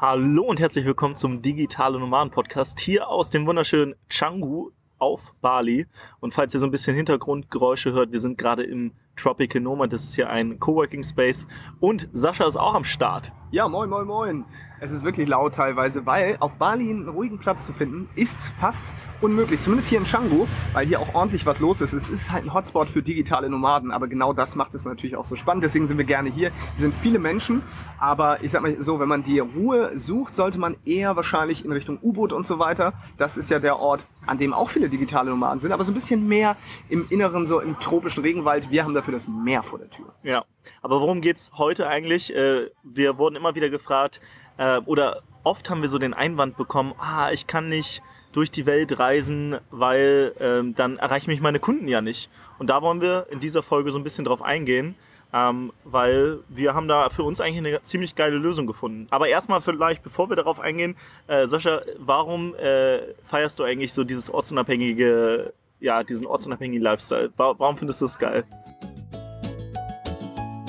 Hallo und herzlich willkommen zum Digitale Nomaden Podcast hier aus dem wunderschönen Canggu auf Bali. Und falls ihr so ein bisschen Hintergrundgeräusche hört, wir sind gerade im Tropical Nomad. Das ist hier ein Coworking Space. Und Sascha ist auch am Start. Ja, moin, moin, moin. Es ist wirklich laut teilweise, weil auf Bali einen ruhigen Platz zu finden, ist fast unmöglich. Zumindest hier in Canggu, weil hier auch ordentlich was los ist. Es ist halt ein Hotspot für digitale Nomaden, aber genau das macht es natürlich auch so spannend. Deswegen sind wir gerne hier. Hier sind viele Menschen, aber ich sag mal so, wenn man die Ruhe sucht, sollte man eher wahrscheinlich in Richtung U-Boot und so weiter. Das ist ja der Ort, an dem auch viele digitale Nomaden sind, aber so ein bisschen mehr im Inneren, so im tropischen Regenwald. Wir haben dafür das Meer vor der Tür. Ja, aber worum geht's heute eigentlich? Äh, wir wurden immer wieder gefragt, äh, oder oft haben wir so den Einwand bekommen, ah, ich kann nicht durch die Welt reisen, weil ähm, dann erreichen mich meine Kunden ja nicht. Und da wollen wir in dieser Folge so ein bisschen drauf eingehen, ähm, weil wir haben da für uns eigentlich eine ziemlich geile Lösung gefunden. Aber erstmal vielleicht, bevor wir darauf eingehen, äh, Sascha, warum äh, feierst du eigentlich so dieses ortsunabhängige, ja, diesen ortsunabhängigen Lifestyle? Warum findest du das geil?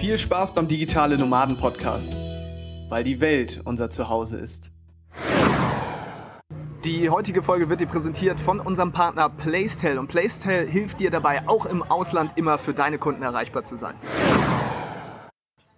Viel Spaß beim Digitale Nomaden Podcast weil die Welt unser Zuhause ist. Die heutige Folge wird dir präsentiert von unserem Partner Placetel und Placetel hilft dir dabei, auch im Ausland immer für deine Kunden erreichbar zu sein.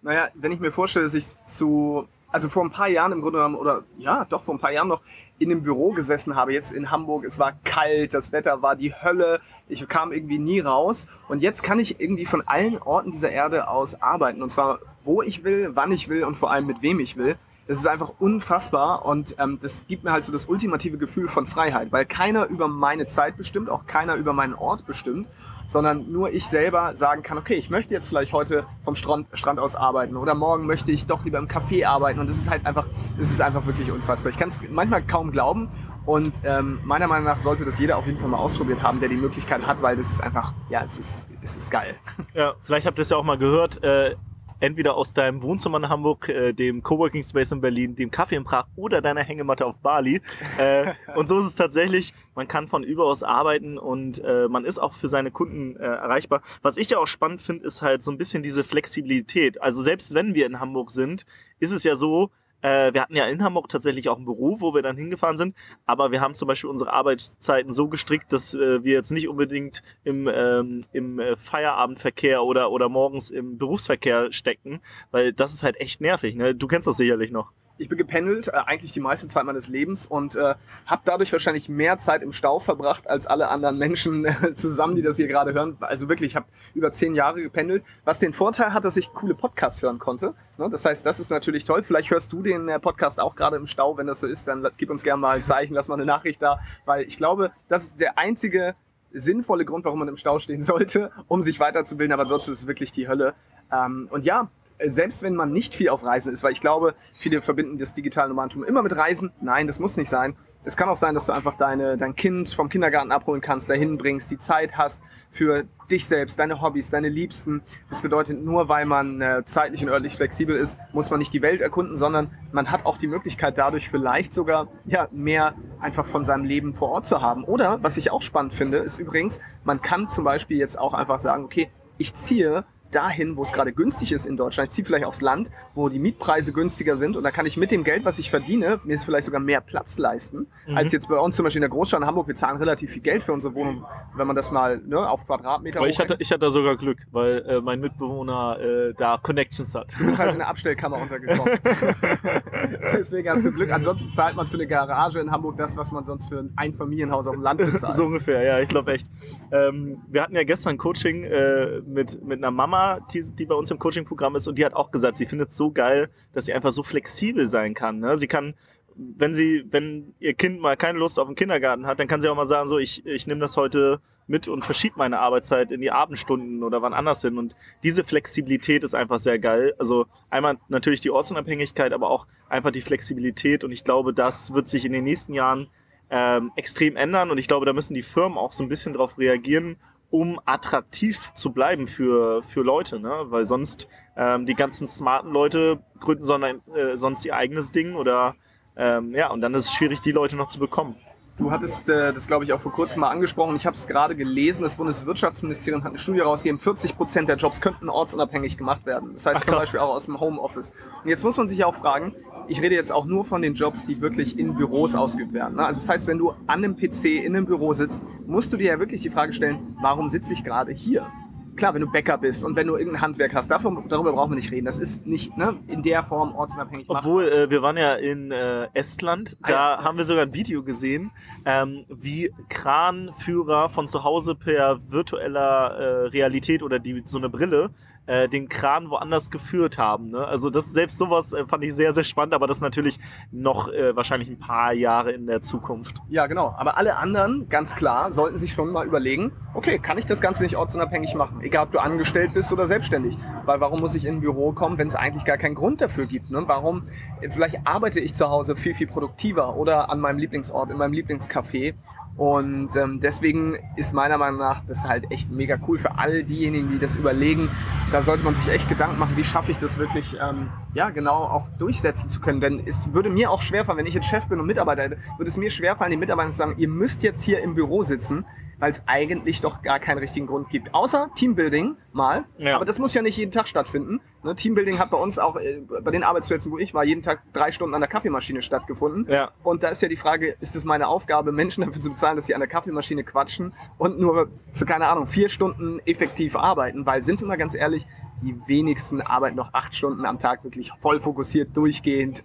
Naja, wenn ich mir vorstelle, dass ich zu, also vor ein paar Jahren im Grunde genommen, oder ja, doch vor ein paar Jahren noch in einem Büro gesessen habe, jetzt in Hamburg, es war kalt, das Wetter war die Hölle, ich kam irgendwie nie raus. Und jetzt kann ich irgendwie von allen Orten dieser Erde aus arbeiten. Und zwar wo ich will, wann ich will und vor allem mit wem ich will. Das ist einfach unfassbar. Und ähm, das gibt mir halt so das ultimative Gefühl von Freiheit, weil keiner über meine Zeit bestimmt, auch keiner über meinen Ort bestimmt, sondern nur ich selber sagen kann, okay, ich möchte jetzt vielleicht heute vom Strand, Strand aus arbeiten oder morgen möchte ich doch lieber im Café arbeiten und das ist halt einfach, das ist einfach wirklich unfassbar. Ich kann es manchmal kaum glauben und ähm, meiner Meinung nach sollte das jeder auf jeden Fall mal ausprobiert haben, der die Möglichkeit hat, weil das ist einfach, ja, es ist, es ist geil. Ja, vielleicht habt ihr es ja auch mal gehört. Äh entweder aus deinem Wohnzimmer in Hamburg, äh, dem Coworking Space in Berlin, dem Kaffee in Prag oder deiner Hängematte auf Bali. Äh, und so ist es tatsächlich, man kann von überaus arbeiten und äh, man ist auch für seine Kunden äh, erreichbar. Was ich ja auch spannend finde, ist halt so ein bisschen diese Flexibilität. Also selbst wenn wir in Hamburg sind, ist es ja so, äh, wir hatten ja in Hamburg tatsächlich auch ein Büro, wo wir dann hingefahren sind, aber wir haben zum Beispiel unsere Arbeitszeiten so gestrickt, dass äh, wir jetzt nicht unbedingt im, ähm, im äh, Feierabendverkehr oder, oder morgens im Berufsverkehr stecken, weil das ist halt echt nervig. Ne? Du kennst das sicherlich noch ich bin gependelt, äh, eigentlich die meiste Zeit meines Lebens und äh, habe dadurch wahrscheinlich mehr Zeit im Stau verbracht als alle anderen Menschen äh, zusammen, die das hier gerade hören. Also wirklich, ich habe über zehn Jahre gependelt, was den Vorteil hat, dass ich coole Podcasts hören konnte. Ne? Das heißt, das ist natürlich toll. Vielleicht hörst du den äh, Podcast auch gerade im Stau. Wenn das so ist, dann gib uns gerne mal ein Zeichen, lass mal eine Nachricht da, weil ich glaube, das ist der einzige sinnvolle Grund, warum man im Stau stehen sollte, um sich weiterzubilden. Aber ansonsten ist es wirklich die Hölle. Ähm, und ja, selbst wenn man nicht viel auf Reisen ist, weil ich glaube, viele verbinden das digitale Nomadentum immer mit Reisen. Nein, das muss nicht sein. Es kann auch sein, dass du einfach deine, dein Kind vom Kindergarten abholen kannst, dahin bringst, die Zeit hast für dich selbst, deine Hobbys, deine Liebsten. Das bedeutet, nur weil man äh, zeitlich und örtlich flexibel ist, muss man nicht die Welt erkunden, sondern man hat auch die Möglichkeit, dadurch vielleicht sogar ja, mehr einfach von seinem Leben vor Ort zu haben. Oder, was ich auch spannend finde, ist übrigens, man kann zum Beispiel jetzt auch einfach sagen, okay, ich ziehe dahin, wo es gerade günstig ist in Deutschland. Ich ziehe vielleicht aufs Land, wo die Mietpreise günstiger sind und da kann ich mit dem Geld, was ich verdiene, mir vielleicht sogar mehr Platz leisten, mhm. als jetzt bei uns zum Beispiel in der Großstadt in Hamburg. Wir zahlen relativ viel Geld für unsere Wohnung, wenn man das mal ne, auf Quadratmeter Aber ich hatte, ich hatte sogar Glück, weil äh, mein Mitbewohner äh, da Connections hat. Du bist halt in eine Abstellkammer untergekommen. Deswegen hast du Glück. Ansonsten zahlt man für eine Garage in Hamburg das, was man sonst für ein Einfamilienhaus auf dem Land bezahlt. so ungefähr, ja, ich glaube echt. Ähm, wir hatten ja gestern Coaching äh, mit, mit einer Mama, die, die bei uns im Coaching-Programm ist, und die hat auch gesagt, sie findet es so geil, dass sie einfach so flexibel sein kann. Ne? Sie kann wenn sie, wenn ihr Kind mal keine Lust auf den Kindergarten hat, dann kann sie auch mal sagen, so, ich, ich nehme das heute mit und verschiebe meine Arbeitszeit in die Abendstunden oder wann anders hin. Und diese Flexibilität ist einfach sehr geil. Also einmal natürlich die Ortsunabhängigkeit, aber auch einfach die Flexibilität. Und ich glaube, das wird sich in den nächsten Jahren ähm, extrem ändern. Und ich glaube, da müssen die Firmen auch so ein bisschen drauf reagieren, um attraktiv zu bleiben für, für Leute. Ne? Weil sonst ähm, die ganzen smarten Leute gründen sondern, äh, sonst ihr eigenes Ding oder ähm, ja, und dann ist es schwierig, die Leute noch zu bekommen. Du hattest äh, das, glaube ich, auch vor kurzem mal angesprochen. Ich habe es gerade gelesen. Das Bundeswirtschaftsministerium hat eine Studie rausgegeben. 40 Prozent der Jobs könnten ortsunabhängig gemacht werden. Das heißt Ach, zum Beispiel auch aus dem Homeoffice. Und jetzt muss man sich ja auch fragen, ich rede jetzt auch nur von den Jobs, die wirklich in Büros ausgeübt werden. Ne? Also das heißt, wenn du an einem PC in einem Büro sitzt, musst du dir ja wirklich die Frage stellen, warum sitze ich gerade hier? Klar, wenn du Bäcker bist und wenn du irgendein Handwerk hast, davon, darüber brauchen wir nicht reden. Das ist nicht ne, in der Form ortsunabhängig. Obwohl, äh, wir waren ja in äh, Estland, ah, da ah, haben wir sogar ein Video gesehen, ähm, wie Kranführer von zu Hause per virtueller äh, Realität oder die, so eine Brille äh, den Kran woanders geführt haben. Ne? Also das selbst sowas äh, fand ich sehr, sehr spannend, aber das natürlich noch äh, wahrscheinlich ein paar Jahre in der Zukunft. Ja, genau. Aber alle anderen, ganz klar, sollten sich schon mal überlegen, okay, kann ich das Ganze nicht ortsunabhängig machen? Egal, ob du angestellt bist oder selbstständig. Weil warum muss ich in ein Büro kommen, wenn es eigentlich gar keinen Grund dafür gibt? Ne? Warum, äh, vielleicht arbeite ich zu Hause viel, viel produktiver oder an meinem Lieblingsort, in meinem Lieblingscafé und ähm, deswegen ist meiner Meinung nach das halt echt mega cool für all diejenigen, die das überlegen. Da sollte man sich echt Gedanken machen, wie schaffe ich das wirklich, ähm, ja, genau auch durchsetzen zu können. Denn es würde mir auch schwerfallen, wenn ich jetzt Chef bin und Mitarbeiter würde es mir schwerfallen, den Mitarbeitern zu sagen, ihr müsst jetzt hier im Büro sitzen, weil es eigentlich doch gar keinen richtigen Grund gibt. Außer Teambuilding mal. Ja. Aber das muss ja nicht jeden Tag stattfinden. Ne, Teambuilding hat bei uns auch äh, bei den Arbeitsplätzen, wo ich war, jeden Tag drei Stunden an der Kaffeemaschine stattgefunden. Ja. Und da ist ja die Frage, ist es meine Aufgabe, Menschen dafür zu bezahlen, dass sie an der Kaffeemaschine quatschen und nur zu, keine Ahnung, vier Stunden effektiv arbeiten? Weil, sind wir mal ganz ehrlich, die wenigsten arbeiten noch acht Stunden am Tag wirklich voll fokussiert, durchgehend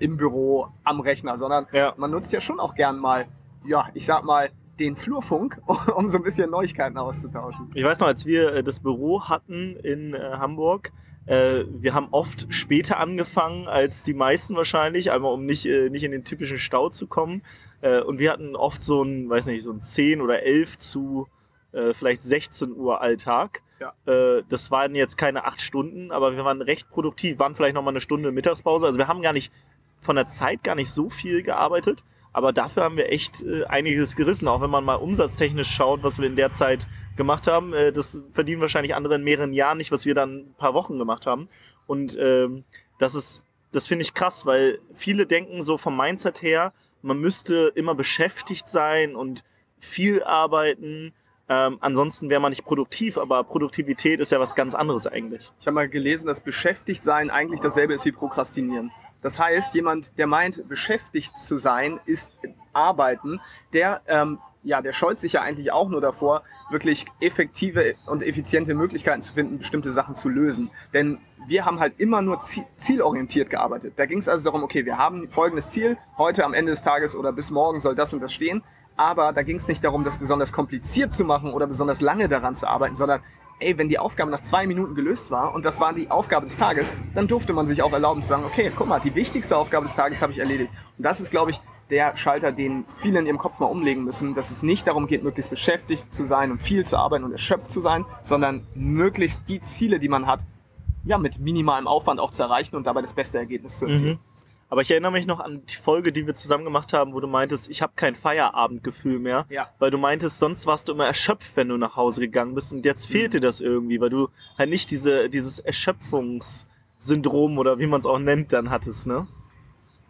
im Büro, am Rechner, sondern ja. man nutzt ja schon auch gern mal, ja, ich sag mal, den Flurfunk, um so ein bisschen Neuigkeiten auszutauschen. Ich weiß noch, als wir äh, das Büro hatten in äh, Hamburg, äh, wir haben oft später angefangen als die meisten wahrscheinlich, einmal um nicht, nicht in den typischen Stau zu kommen. und wir hatten oft so ein, weiß nicht, so ein 10 oder 11 zu vielleicht 16 Uhr Alltag. Ja. das waren jetzt keine acht Stunden, aber wir waren recht produktiv, waren vielleicht nochmal eine Stunde Mittagspause. Also wir haben gar nicht von der Zeit gar nicht so viel gearbeitet. Aber dafür haben wir echt äh, einiges gerissen, auch wenn man mal umsatztechnisch schaut, was wir in der Zeit gemacht haben. Äh, das verdienen wahrscheinlich andere in mehreren Jahren nicht, was wir dann ein paar Wochen gemacht haben. Und ähm, das ist, das finde ich krass, weil viele denken so vom Mindset her, man müsste immer beschäftigt sein und viel arbeiten. Ähm, ansonsten wäre man nicht produktiv, aber Produktivität ist ja was ganz anderes eigentlich. Ich habe mal gelesen, dass beschäftigt sein eigentlich dasselbe ist wie Prokrastinieren. Das heißt, jemand, der meint, beschäftigt zu sein, ist arbeiten, der, ähm, ja, der scheut sich ja eigentlich auch nur davor, wirklich effektive und effiziente Möglichkeiten zu finden, bestimmte Sachen zu lösen. Denn wir haben halt immer nur zielorientiert gearbeitet. Da ging es also darum, okay, wir haben folgendes Ziel, heute am Ende des Tages oder bis morgen soll das und das stehen. Aber da ging es nicht darum, das besonders kompliziert zu machen oder besonders lange daran zu arbeiten, sondern ey, wenn die Aufgabe nach zwei Minuten gelöst war und das war die Aufgabe des Tages, dann durfte man sich auch erlauben zu sagen, okay, guck mal, die wichtigste Aufgabe des Tages habe ich erledigt. Und das ist, glaube ich, der Schalter, den viele in ihrem Kopf mal umlegen müssen, dass es nicht darum geht, möglichst beschäftigt zu sein und viel zu arbeiten und erschöpft zu sein, sondern möglichst die Ziele, die man hat, ja, mit minimalem Aufwand auch zu erreichen und dabei das beste Ergebnis zu erzielen. Mhm. Aber ich erinnere mich noch an die Folge, die wir zusammen gemacht haben, wo du meintest, ich habe kein Feierabendgefühl mehr. Ja. Weil du meintest, sonst warst du immer erschöpft, wenn du nach Hause gegangen bist. Und jetzt fehlt dir das irgendwie, weil du halt nicht diese, dieses Erschöpfungssyndrom oder wie man es auch nennt, dann hattest, ne?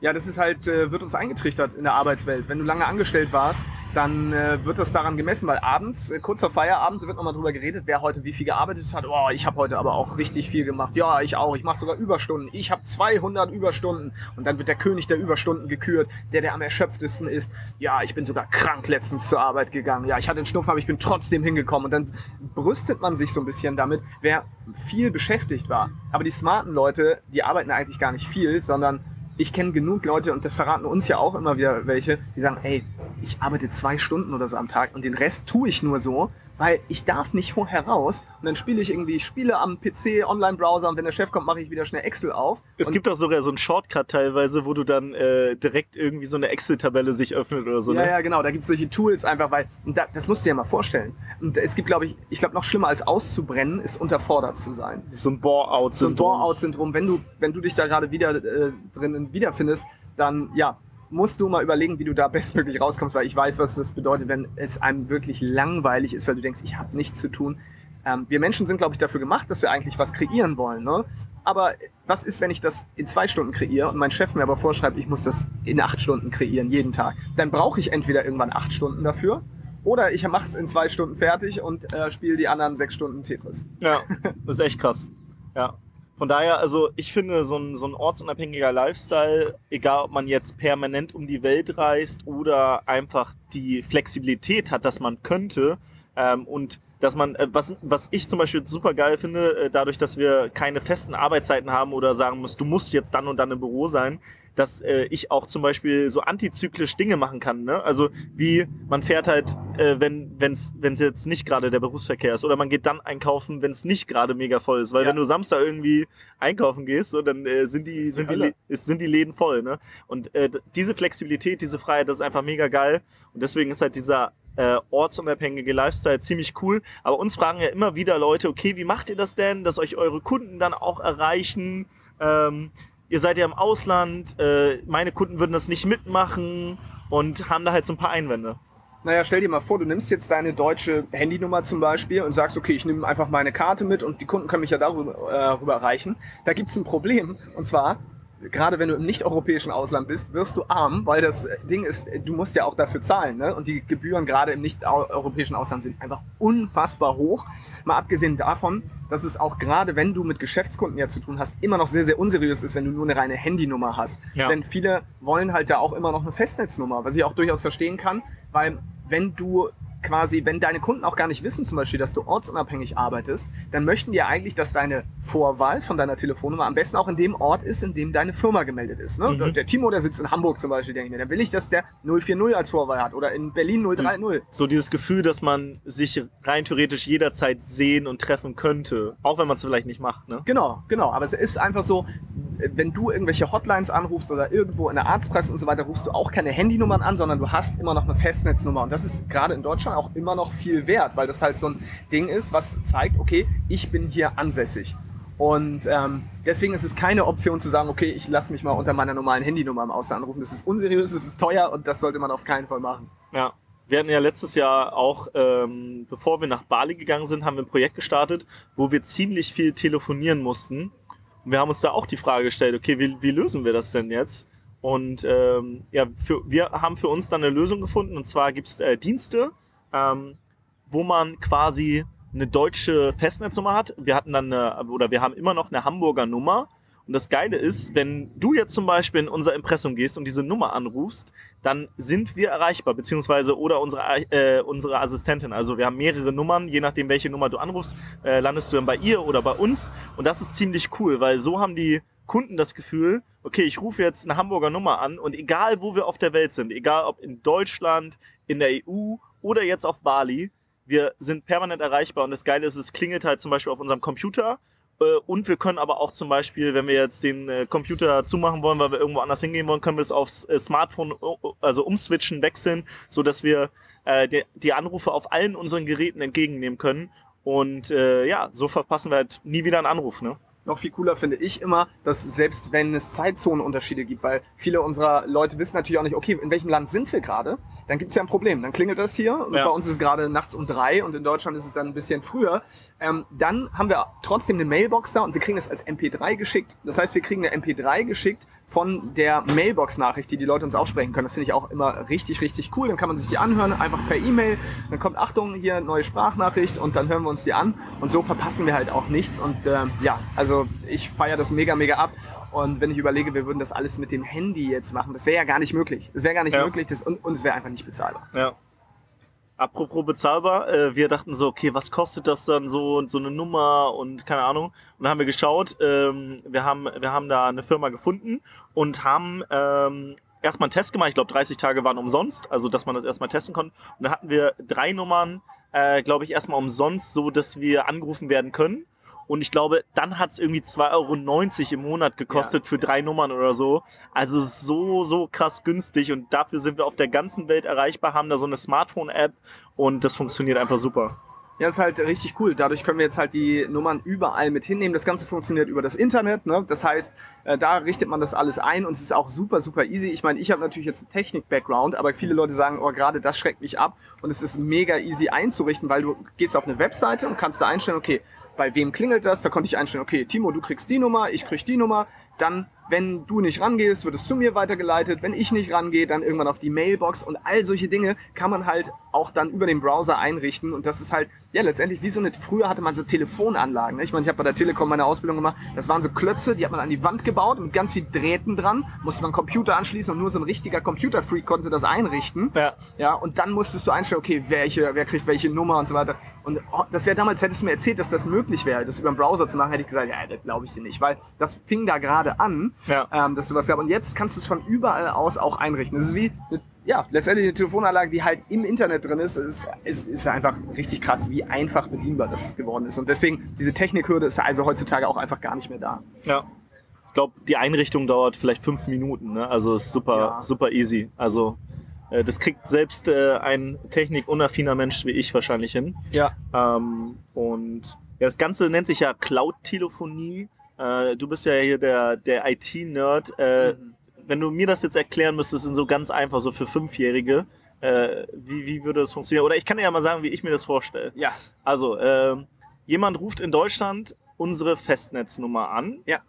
Ja, das ist halt, äh, wird uns eingetrichtert in der Arbeitswelt. Wenn du lange angestellt warst, dann äh, wird das daran gemessen, weil abends, äh, kurz vor Feierabend, wird nochmal drüber geredet, wer heute wie viel gearbeitet hat. Oh, ich habe heute aber auch richtig viel gemacht. Ja, ich auch. Ich mache sogar Überstunden. Ich habe 200 Überstunden. Und dann wird der König der Überstunden gekürt, der der am erschöpftesten ist. Ja, ich bin sogar krank letztens zur Arbeit gegangen. Ja, ich hatte einen Schnupf, aber ich bin trotzdem hingekommen. Und dann brüstet man sich so ein bisschen damit, wer viel beschäftigt war. Aber die smarten Leute, die arbeiten eigentlich gar nicht viel, sondern ich kenne genug Leute, und das verraten uns ja auch immer wieder welche, die sagen, hey, ich arbeite zwei Stunden oder so am Tag und den Rest tue ich nur so, weil ich darf nicht vorher raus und dann spiele ich irgendwie Spiele am PC, Online-Browser und wenn der Chef kommt, mache ich wieder schnell Excel auf. Es gibt auch sogar so einen Shortcut teilweise, wo du dann äh, direkt irgendwie so eine Excel-Tabelle sich öffnet oder so. ja, ne? ja, genau, da gibt es solche Tools einfach, weil, und da, das musst du dir ja mal vorstellen. Und es gibt, glaube ich, ich glaube, noch schlimmer als auszubrennen, ist unterfordert zu sein. So ein Bore-out. So ein Bore-out-Syndrom, wenn du, wenn du dich da gerade wieder äh, drinnen wiederfindest, dann ja, musst du mal überlegen, wie du da bestmöglich rauskommst, weil ich weiß, was das bedeutet, wenn es einem wirklich langweilig ist, weil du denkst, ich habe nichts zu tun. Ähm, wir Menschen sind, glaube ich, dafür gemacht, dass wir eigentlich was kreieren wollen. Ne? Aber was ist, wenn ich das in zwei Stunden kreiere und mein Chef mir aber vorschreibt, ich muss das in acht Stunden kreieren, jeden Tag? Dann brauche ich entweder irgendwann acht Stunden dafür oder ich mache es in zwei Stunden fertig und äh, spiele die anderen sechs Stunden Tetris. Ja, das ist echt krass. Ja. Von daher, also ich finde, so ein, so ein ortsunabhängiger Lifestyle, egal ob man jetzt permanent um die Welt reist oder einfach die Flexibilität hat, dass man könnte ähm, und dass man, äh, was, was ich zum Beispiel super geil finde, äh, dadurch, dass wir keine festen Arbeitszeiten haben oder sagen muss, du musst jetzt dann und dann im Büro sein, dass äh, ich auch zum Beispiel so antizyklisch Dinge machen kann. Ne? Also wie man fährt halt, äh, wenn es jetzt nicht gerade der Berufsverkehr ist oder man geht dann einkaufen, wenn es nicht gerade mega voll ist. Weil Ja. wenn du Samstag irgendwie einkaufen gehst, so, dann äh, sind, die, sind, die, ist, sind die Läden voll. Ne? Und äh, diese Flexibilität, diese Freiheit, das ist einfach mega geil. Und deswegen ist halt dieser äh, ortsunabhängige Lifestyle ziemlich cool. Aber uns fragen ja immer wieder Leute, okay, wie macht ihr das denn, dass euch eure Kunden dann auch erreichen? Ähm, ihr seid ja im Ausland, äh, meine Kunden würden das nicht mitmachen und haben da halt so ein paar Einwände. Naja, stell dir mal vor, du nimmst jetzt deine deutsche Handynummer zum Beispiel und sagst, okay, ich nehme einfach meine Karte mit und die Kunden können mich ja darüber äh, erreichen. Da gibt es ein Problem und zwar, gerade wenn du im nicht-europäischen Ausland bist, wirst du arm, weil das Ding ist, du musst ja auch dafür zahlen. Ne? Und die Gebühren gerade im nicht-europäischen Ausland sind einfach unfassbar hoch. Mal abgesehen davon, dass es auch gerade, wenn du mit Geschäftskunden ja zu tun hast, immer noch sehr, sehr unseriös ist, wenn du nur eine reine Handynummer hast. Ja. Denn viele wollen halt da auch immer noch eine Festnetznummer, was ich auch durchaus verstehen kann, weil wenn du quasi, wenn deine Kunden auch gar nicht wissen zum Beispiel, dass du ortsunabhängig arbeitest, dann möchten die ja eigentlich, dass deine Vorwahl von deiner Telefonnummer am besten auch in dem Ort ist, in dem deine Firma gemeldet ist. Ne? Mhm. Der Timo, der sitzt in Hamburg zum Beispiel, denke ich mir, dann will ich, dass der 040 als Vorwahl hat oder in Berlin 030. So dieses Gefühl, dass man sich rein theoretisch jederzeit sehen und treffen könnte, auch wenn man es vielleicht nicht macht. Ne? Genau, genau. Aber es ist einfach so, wenn du irgendwelche Hotlines anrufst oder irgendwo in der Arztpraxis und so weiter, rufst du auch keine Handynummern an, sondern du hast immer noch eine Festnetznummer. Und das ist gerade in Deutschland auch immer noch viel wert, weil das halt so ein Ding ist, was zeigt, okay, ich bin hier ansässig. Und ähm, deswegen ist es keine Option zu sagen, okay, ich lasse mich mal unter meiner normalen Handynummer im Ausland anrufen. Das ist unseriös, das ist teuer und das sollte man auf keinen Fall machen. Ja. Wir hatten ja letztes Jahr auch, ähm, bevor wir nach Bali gegangen sind, haben wir ein Projekt gestartet, wo wir ziemlich viel telefonieren mussten. Und wir haben uns da auch die Frage gestellt, okay, wie, wie lösen wir das denn jetzt? Und ähm, ja, für, wir haben für uns dann eine Lösung gefunden. Und zwar gibt es äh, Dienste, ähm, wo man quasi eine deutsche Festnetznummer hat. Wir hatten dann eine, oder wir haben immer noch eine Hamburger Nummer. Und das Geile ist, wenn du jetzt zum Beispiel in unser Impressum gehst und diese Nummer anrufst, dann sind wir erreichbar, beziehungsweise oder unsere, äh, unsere Assistentin. Also wir haben mehrere Nummern, je nachdem, welche Nummer du anrufst, äh, landest du dann bei ihr oder bei uns. Und das ist ziemlich cool, weil so haben die Kunden das Gefühl, okay, ich rufe jetzt eine Hamburger Nummer an und egal, wo wir auf der Welt sind, egal ob in Deutschland, in der EU oder jetzt auf Bali, wir sind permanent erreichbar und das Geile ist, es klingelt halt zum Beispiel auf unserem Computer und wir können aber auch zum Beispiel, wenn wir jetzt den äh, Computer zumachen wollen, weil wir irgendwo anders hingehen wollen, können wir es aufs äh, Smartphone also umswitchen, wechseln, so dass wir äh, die, Anrufe auf allen unseren Geräten entgegennehmen können. Und äh, ja, so verpassen wir halt nie wieder einen Anruf. Ne? Noch viel cooler finde ich immer, dass selbst wenn es Zeitzonenunterschiede gibt, weil viele unserer Leute wissen natürlich auch nicht, okay, in welchem Land sind wir gerade, dann gibt es ja ein Problem. Dann klingelt das hier Ja. bei uns ist es gerade nachts um drei und in Deutschland ist es dann ein bisschen früher. Ähm, dann haben wir trotzdem eine Mailbox da und wir kriegen das als MP3 geschickt. Das heißt, wir kriegen eine MP3 geschickt von der Mailbox-Nachricht, die die Leute uns aussprechen können. Das finde ich auch immer richtig, richtig cool. Dann kann man sich die anhören, einfach per E-Mail. Dann kommt, Achtung, hier neue Sprachnachricht und dann hören wir uns die an. Und so verpassen wir halt auch nichts. Und ähm, ja, also ich feiere das mega, mega ab. Und wenn ich überlege, wir würden das alles mit dem Handy jetzt machen, das wäre ja gar nicht möglich. Das wäre gar nicht Ja. möglich das, und, und es wäre einfach nicht bezahlbar. Ja. Apropos bezahlbar, äh, wir dachten so, okay, was kostet das dann so und so eine Nummer und keine Ahnung. Und dann haben wir geschaut, ähm, wir, haben, wir haben da eine Firma gefunden und haben ähm, erstmal einen Test gemacht. Ich glaube, 30 Tage waren umsonst, also dass man das erstmal testen konnte. Und dann hatten wir drei Nummern, äh, glaube ich, erstmal umsonst, so dass wir angerufen werden können. Und ich glaube, dann hat es irgendwie 2,90 Euro im Monat gekostet ja. für drei Nummern oder so. Also so, so krass günstig. Und dafür sind wir auf der ganzen Welt erreichbar, haben da so eine Smartphone-App und das funktioniert einfach super. Ja, ist halt richtig cool. Dadurch können wir jetzt halt die Nummern überall mit hinnehmen. Das Ganze funktioniert über das Internet. Ne? Das heißt, äh, da richtet man das alles ein und es ist auch super, super easy. Ich meine, ich habe natürlich jetzt einen Technik-Background, aber viele Leute sagen, oh, gerade das schreckt mich ab. Und es ist mega easy einzurichten, weil du gehst auf eine Webseite und kannst da einstellen, okay, bei wem klingelt das? Da konnte ich einstellen, okay, Timo, du kriegst die Nummer, ich krieg die Nummer. Dann wenn du nicht rangehst, wird es zu mir weitergeleitet. Wenn ich nicht rangehe, dann irgendwann auf die Mailbox. Und all solche Dinge kann man halt auch dann über den Browser einrichten. Und das ist halt, ja, letztendlich wie so eine, früher hatte man so Telefonanlagen. Ne? Ich meine, ich habe bei der Telekom meine Ausbildung gemacht. Das waren so Klötze, die hat man an die Wand gebaut mit ganz viel Drähten dran. Musste man Computer anschließen und nur so ein richtiger Computerfreak konnte das einrichten. Ja. Ja, und dann musstest du einstellen, okay, welche, wer kriegt welche Nummer und so weiter. Und oh, das wäre damals, hättest du mir erzählt, dass das möglich wäre, das über den Browser zu machen, hätte ich gesagt, ja, das glaube ich dir nicht. Weil das fing da gerade an ja. ähm, dass es sowas gab. Und jetzt kannst du es von überall aus auch einrichten. Das ist wie, eine, ja, letztendlich eine Telefonanlage, die halt im Internet drin ist. Es ist, ist einfach richtig krass, wie einfach bedienbar das geworden ist. Und deswegen, diese Technikhürde ist also heutzutage auch einfach gar nicht mehr da. Ja. Ich glaube, die Einrichtung dauert vielleicht fünf Minuten. Ne? Also ist super, ja. super easy. Also äh, das kriegt selbst äh, ein technikunaffiner Mensch wie ich wahrscheinlich hin. Ja. Ähm, und ja, das Ganze nennt sich ja Cloud-Telefonie. Äh, du bist ja hier der, der IT-Nerd. Äh, mhm. Wenn du mir das jetzt erklären müsstest, in so ganz einfach, so für Fünfjährige, äh, wie, wie würde das funktionieren? Oder ich kann dir ja mal sagen, wie ich mir das vorstelle. Ja. Also, ähm, jemand ruft in Deutschland unsere Festnetznummer an. Ja.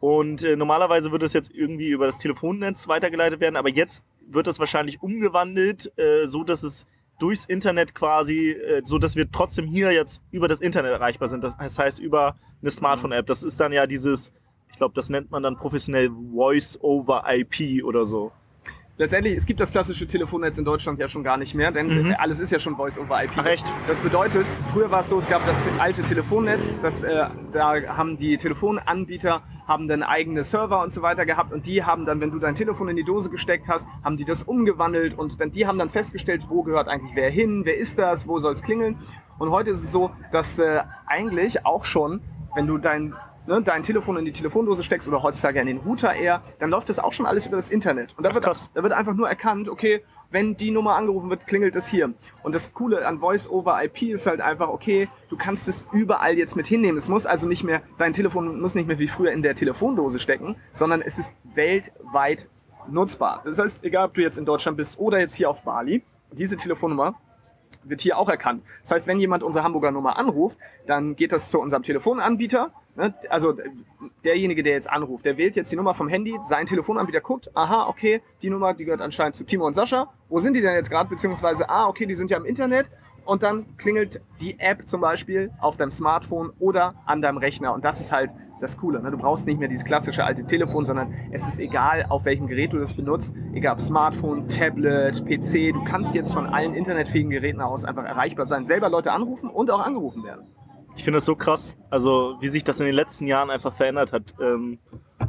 Und äh, normalerweise würde es jetzt irgendwie über das Telefonnetz weitergeleitet werden, aber jetzt wird das wahrscheinlich umgewandelt, äh, so dass es durchs Internet quasi, äh, so dass wir trotzdem hier jetzt über das Internet erreichbar sind. Das heißt über eine Smartphone-App. Das ist dann ja dieses, ich glaube, das nennt man dann professionell Voice over IP oder so letztendlich, es gibt das klassische Telefonnetz in Deutschland ja schon gar nicht mehr, denn mhm. alles ist ja schon Voice over IP. Ach, echt? Das bedeutet, früher war es so, es gab das alte Telefonnetz, das, äh, da haben die Telefonanbieter haben dann eigene Server und so weiter gehabt und die haben dann, wenn du dein Telefon in die Dose gesteckt hast, haben die das umgewandelt und dann die haben dann festgestellt, wo gehört eigentlich wer hin, wer ist das, wo soll es klingeln. Und heute ist es so, dass äh, eigentlich auch schon, wenn du dein ne, dein Telefon in die Telefondose steckst oder heutzutage in den Router eher, dann läuft das auch schon alles über das Internet. Und da, Ach, wird, da wird einfach nur erkannt, okay, wenn die Nummer angerufen wird, klingelt es hier. Und das Coole an Voice over IP ist halt einfach, okay, du kannst es überall jetzt mit hinnehmen. Es muss also nicht mehr, dein Telefon muss nicht mehr wie früher in der Telefondose stecken, sondern es ist weltweit nutzbar. Das heißt, egal ob du jetzt in Deutschland bist oder jetzt hier auf Bali, diese Telefonnummer wird hier auch erkannt. Das heißt, wenn jemand unsere Hamburger Nummer anruft, dann geht das zu unserem Telefonanbieter Ne? Also derjenige, der jetzt anruft, der wählt jetzt die Nummer vom Handy, sein Telefonanbieter guckt, aha, okay, die Nummer, die gehört anscheinend zu Timo und Sascha. Wo sind die denn jetzt gerade? Beziehungsweise, ah, okay, die sind ja im Internet. Und dann klingelt die App zum Beispiel auf deinem Smartphone oder an deinem Rechner. Und das ist halt das Coole. Ne? Du brauchst nicht mehr dieses klassische alte Telefon, sondern es ist egal, auf welchem Gerät du das benutzt. Egal ob Smartphone, Tablet, PC. Du kannst jetzt von allen internetfähigen Geräten aus einfach erreichbar sein, selber Leute anrufen und auch angerufen werden. Ich finde das so krass, also wie sich das in den letzten Jahren einfach verändert hat ähm,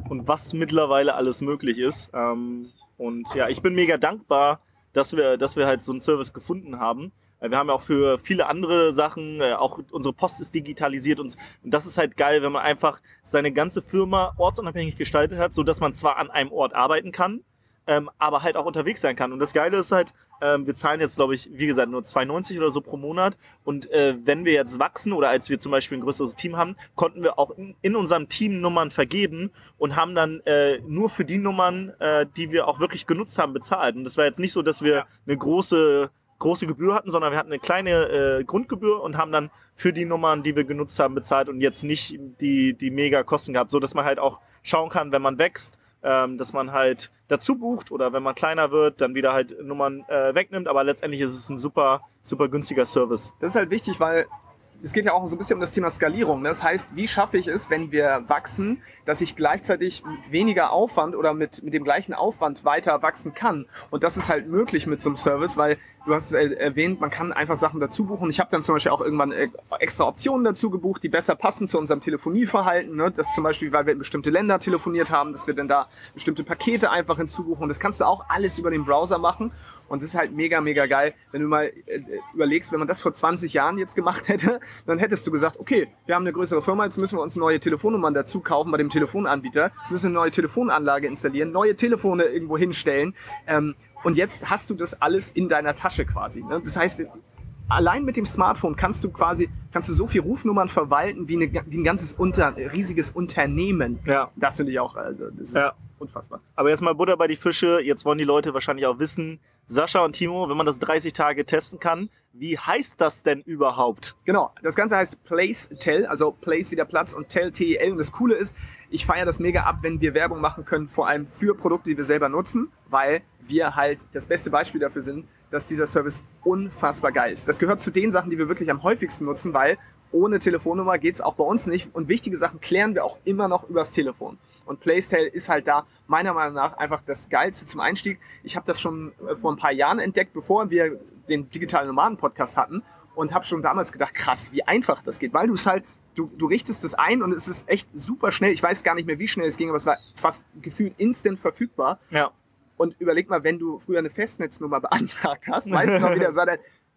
und was mittlerweile alles möglich ist. Ähm, und ja, ich bin mega dankbar, dass wir, dass wir halt so einen Service gefunden haben. Wir haben ja auch für viele andere Sachen, äh, auch unsere Post ist digitalisiert und, das ist halt geil, wenn man einfach seine ganze Firma ortsunabhängig gestaltet hat, so dass man zwar an einem Ort arbeiten kann, ähm, aber halt auch unterwegs sein kann. Und das Geile ist halt, ähm, wir zahlen jetzt, glaube ich, wie gesagt, nur 2,90 oder so pro Monat. Und äh, wenn wir jetzt wachsen oder als wir zum Beispiel ein größeres Team haben, konnten wir auch in, in unserem Team Nummern vergeben und haben dann äh, nur für die Nummern, äh, die wir auch wirklich genutzt haben, bezahlt. Und das war jetzt nicht so, dass wir ja. eine große große Gebühr hatten, sondern wir hatten eine kleine äh, Grundgebühr und haben dann für die Nummern, die wir genutzt haben, bezahlt und jetzt nicht die, die mega Kosten gehabt, so dass man halt auch schauen kann, wenn man wächst, ähm, dass man halt dazu bucht oder wenn man kleiner wird, dann wieder halt Nummern äh, wegnimmt. Aber letztendlich ist es ein super, super günstiger Service. Das ist halt wichtig, weil es geht ja auch so ein bisschen um das Thema Skalierung. Ne? Das heißt, wie schaffe ich es, wenn wir wachsen, dass ich gleichzeitig mit weniger Aufwand oder mit, mit dem gleichen Aufwand weiter wachsen kann? Und das ist halt möglich mit so einem Service, weil du hast es erwähnt, man kann einfach Sachen dazu buchen. Ich habe dann zum Beispiel auch irgendwann äh, extra Optionen dazu gebucht, die besser passen zu unserem Telefonieverhalten. Ne? Das zum Beispiel, weil wir in bestimmte Länder telefoniert haben, dass wir dann da bestimmte Pakete einfach hinzubuchen. Das kannst du auch alles über den Browser machen. Und das ist halt mega, mega geil, wenn du mal äh, überlegst, wenn man das vor 20 Jahren jetzt gemacht hätte, dann hättest du gesagt, okay, wir haben eine größere Firma, jetzt müssen wir uns neue Telefonnummern dazu kaufen bei dem Telefonanbieter, jetzt müssen wir eine neue Telefonanlage installieren, neue Telefone irgendwo hinstellen. Ähm, und jetzt hast du das alles in deiner Tasche quasi. Ne? Das heißt, allein mit dem Smartphone kannst du quasi, kannst du so viel Rufnummern verwalten wie, eine, wie ein ganzes unter, riesiges Unternehmen. Ja. Das finde ich auch, also, das ist Ja. Unfassbar. Aber jetzt mal Butter bei die Fische. Jetzt wollen die Leute wahrscheinlich auch wissen, Sascha und Timo, wenn man das 30 Tage testen kann, wie heißt das denn überhaupt? Genau, das Ganze heißt Place Tell, also Place wieder Platz und Tell T-E-L. Und das Coole ist, ich feiere das mega ab, wenn wir Werbung machen können, vor allem für Produkte, die wir selber nutzen, weil wir halt das beste Beispiel dafür sind, dass dieser Service unfassbar geil ist. Das gehört zu den Sachen, die wir wirklich am häufigsten nutzen, weil ohne Telefonnummer geht es auch bei uns nicht. Und wichtige Sachen klären wir auch immer noch übers Telefon. Und Playstyle ist halt da meiner Meinung nach einfach das Geilste zum Einstieg. Ich habe das schon äh, vor ein paar Jahren entdeckt, bevor wir den digitalen Nomaden-Podcast hatten und habe schon damals gedacht, krass, wie einfach das geht, weil du es halt, du, du richtest es ein und es ist echt super schnell. Ich weiß gar nicht mehr, wie schnell es ging, aber es war fast gefühlt instant verfügbar. Ja. Und überleg mal, wenn du früher eine Festnetznummer beantragt hast, weißt du noch, wie der sah,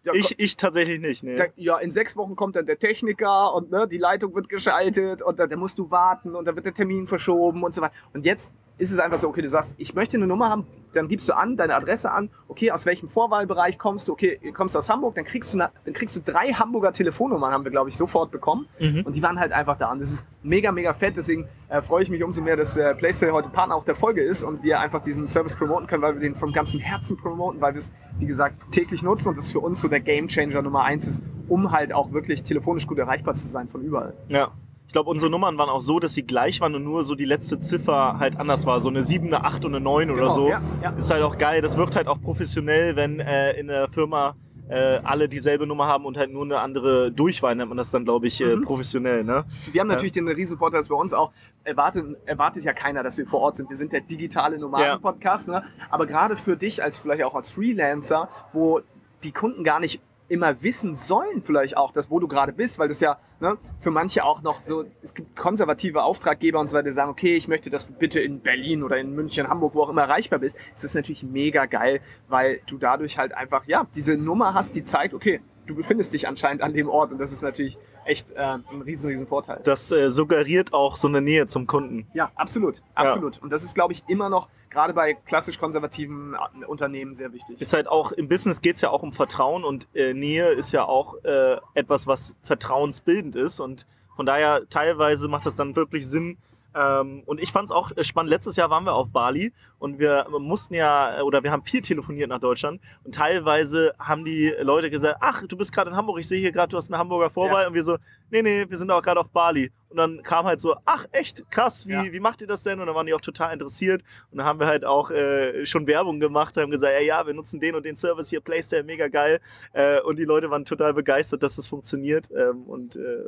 ja, Ich, ich tatsächlich nicht. Nee. da, ja, in sechs Wochen kommt dann der Techniker und ne, die Leitung wird geschaltet und dann, dann musst du warten und dann wird der Termin verschoben und so weiter. Und jetzt ist es einfach so, okay, du sagst, ich möchte eine Nummer haben, dann gibst du an, deine Adresse an, okay, aus welchem Vorwahlbereich kommst du, okay, kommst du aus Hamburg, dann kriegst du, eine, dann kriegst du drei Hamburger Telefonnummern, haben wir, glaube ich, sofort bekommen. Mhm. Und die waren halt einfach da. Und das ist mega, mega fett. Deswegen äh, freue ich mich umso mehr, dass äh, PlayStation heute Partner auch der Folge ist und wir einfach diesen Service promoten können, weil wir den vom ganzen Herzen promoten, weil wir es, wie gesagt, täglich nutzen und das für uns so der Gamechanger Nummer eins ist, um halt auch wirklich telefonisch gut erreichbar zu sein von überall. Ja. Ich glaube, unsere Nummern waren auch so, dass sie gleich waren und nur so die letzte Ziffer halt anders war. So eine 7, eine 8 und eine 9 oder Genau, so. ja, ja. Ist halt auch geil. Das wirkt halt auch professionell, wenn äh, in der Firma äh, alle dieselbe Nummer haben und halt nur eine andere Durchwahl, nennt man das dann, glaube ich, äh, Mhm. professionell. Ne? Wir haben natürlich den riesen Vorteil, dass bei uns auch erwartet, erwartet ja keiner, dass wir vor Ort sind. Wir sind der digitale Nomaden-Podcast. Ne? Aber gerade für dich als vielleicht auch als Freelancer, wo die Kunden gar nicht immer wissen sollen vielleicht auch, dass wo du gerade bist, weil das ja ne, für manche auch noch so, es gibt konservative Auftraggeber und so weiter, die sagen, okay, ich möchte, dass du bitte in Berlin oder in München, Hamburg, wo auch immer erreichbar bist. Es ist natürlich mega geil, weil du dadurch halt einfach, ja, diese Nummer hast, die zeigt, okay, du befindest dich anscheinend an dem Ort und das ist natürlich echt äh, ein riesen, riesen Vorteil. Das äh, suggeriert auch so eine Nähe zum Kunden. Ja, absolut, absolut. Und das ist, glaube ich, immer noch gerade bei klassisch konservativen äh, Unternehmen sehr wichtig. Ist halt auch, im Business geht es ja auch um Vertrauen und äh, Nähe ist ja auch äh, etwas, was vertrauensbildend ist. Und von daher teilweise macht das dann wirklich Sinn. Ähm, und ich fand es auch äh, spannend. Letztes Jahr waren wir auf Bali und wir mussten ja, äh, oder wir haben viel telefoniert nach Deutschland und teilweise haben die Leute gesagt, ach, du bist gerade in Hamburg, ich sehe hier gerade, du hast eine Hamburger Vorwahl Ja. und wir so, nee, nee, wir sind auch gerade auf Bali. Und dann kam halt so, ach echt, krass, wie, Ja. wie macht ihr das denn? Und dann waren die auch total interessiert. Und dann haben wir halt auch äh, schon Werbung gemacht, haben gesagt, ja, ja, wir nutzen den und den Service hier, Playstyle, mega geil. Äh, und die Leute waren total begeistert, dass das funktioniert. Ähm, und äh,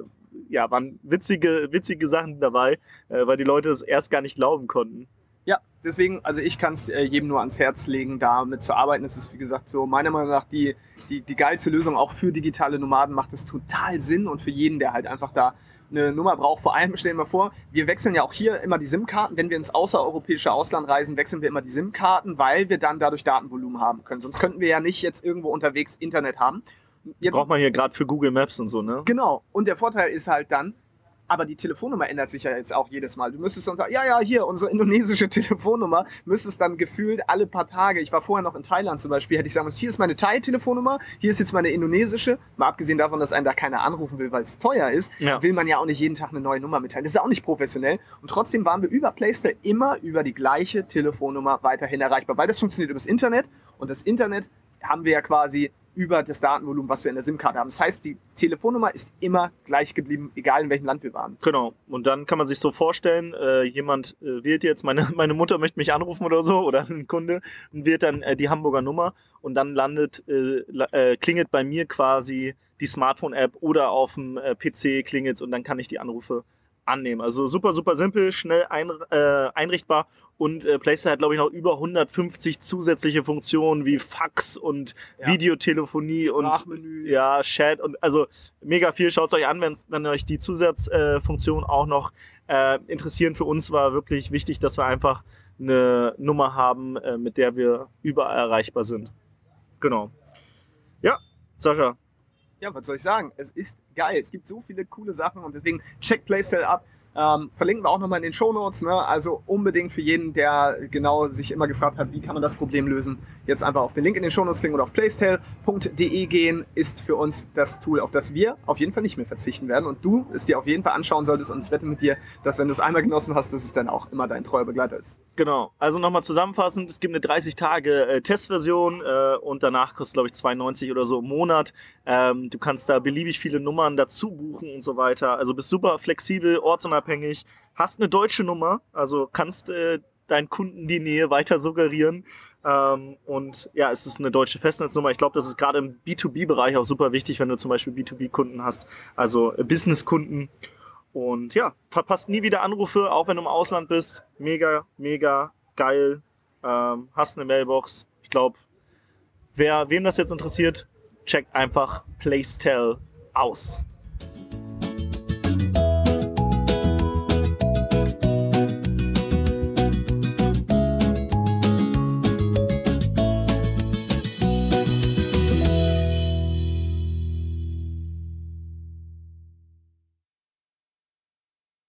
ja, waren witzige, witzige Sachen dabei, äh, weil die Leute es erst gar nicht glauben konnten. Ja, deswegen, also ich kann es äh, jedem nur ans Herz legen, damit zu arbeiten. Es ist, wie gesagt, so meiner Meinung nach die, die, die geilste Lösung. Auch für digitale Nomaden macht es total Sinn und für jeden, der halt einfach da eine Nummer braucht. Vor allem, stellen wir vor, wir wechseln ja auch hier immer die SIM-Karten. Wenn wir ins außereuropäische Ausland reisen, wechseln wir immer die SIM-Karten, weil wir dann dadurch Datenvolumen haben können. Sonst könnten wir ja nicht jetzt irgendwo unterwegs Internet haben. Jetzt Braucht man hier gerade für Google Maps und so, ne? Genau. Und der Vorteil ist halt dann, aber die Telefonnummer ändert sich ja jetzt auch jedes Mal. Du müsstest dann sagen, ja, ja, hier, unsere indonesische Telefonnummer, müsstest dann gefühlt alle paar Tage, ich war vorher noch in Thailand zum Beispiel, hätte ich sagen müssen, hier ist meine Thai-Telefonnummer, hier ist jetzt meine indonesische. Mal abgesehen davon, dass einen da keiner anrufen will, weil es teuer ist, Ja. will man ja auch nicht jeden Tag eine neue Nummer mitteilen. Das ist ja auch nicht professionell. Und trotzdem waren wir über Playstyle immer über die gleiche Telefonnummer weiterhin erreichbar, weil das funktioniert übers Internet. Und das Internet haben wir ja quasi über das Datenvolumen, was wir in der SIM-Karte haben. Das heißt, die Telefonnummer ist immer gleich geblieben, egal in welchem Land wir waren. Genau. Und dann kann man sich so vorstellen, äh, jemand äh, wählt jetzt, meine, meine Mutter möchte mich anrufen oder so, oder ein Kunde, und wählt dann äh, die Hamburger Nummer und dann landet, äh, äh, klingelt bei mir quasi die Smartphone-App oder auf dem äh, PC klingelt und dann kann ich die Anrufe annehmen. Also super, super simpel, schnell ein, äh, einrichtbar und äh, PlayStation hat, glaube ich, noch über 150 zusätzliche Funktionen wie Fax und Ja. Videotelefonie und ja, Chat und also mega viel. Schaut es euch an, wenn, wenn euch die Zusatzfunktionen äh, auch noch äh, interessieren. Für uns war wirklich wichtig, dass wir einfach eine Nummer haben, äh, mit der wir überall erreichbar sind. Genau. Ja, Sascha, Ja, was soll ich sagen? Es ist geil. Es gibt so viele coole Sachen und deswegen check Playstyle ab. Ähm, verlinken wir auch nochmal in den Shownotes. Ne? Also unbedingt für jeden, der genau sich immer gefragt hat, wie kann man das Problem lösen, jetzt einfach auf den Link in den Shownotes klicken oder auf playstyle.de gehen, ist für uns das Tool, auf das wir auf jeden Fall nicht mehr verzichten werden und du es dir auf jeden Fall anschauen solltest und ich wette mit dir, dass wenn du es einmal genossen hast, dass es dann auch immer dein treuer Begleiter ist. Genau, also nochmal zusammenfassend, es gibt eine 30 Tage äh, Testversion äh, und danach kostet glaube ich 92 oder so im Monat. Ähm, du kannst da beliebig viele Nummern dazu buchen und so weiter. Also bist super flexibel, ortsunabhängig, hast eine deutsche Nummer, also kannst äh, deinen Kunden die Nähe weiter suggerieren. Ähm, und ja, es ist eine deutsche Festnetznummer. Ich glaube, das ist gerade im B2B-Bereich auch super wichtig, wenn du zum Beispiel B2B-Kunden hast, also äh, Business-Kunden. Und ja, verpasst nie wieder Anrufe, auch wenn du im Ausland bist. Mega, mega geil. Ähm, hast eine Mailbox. Ich glaube, wer wem das jetzt interessiert, checkt einfach Playstyle aus.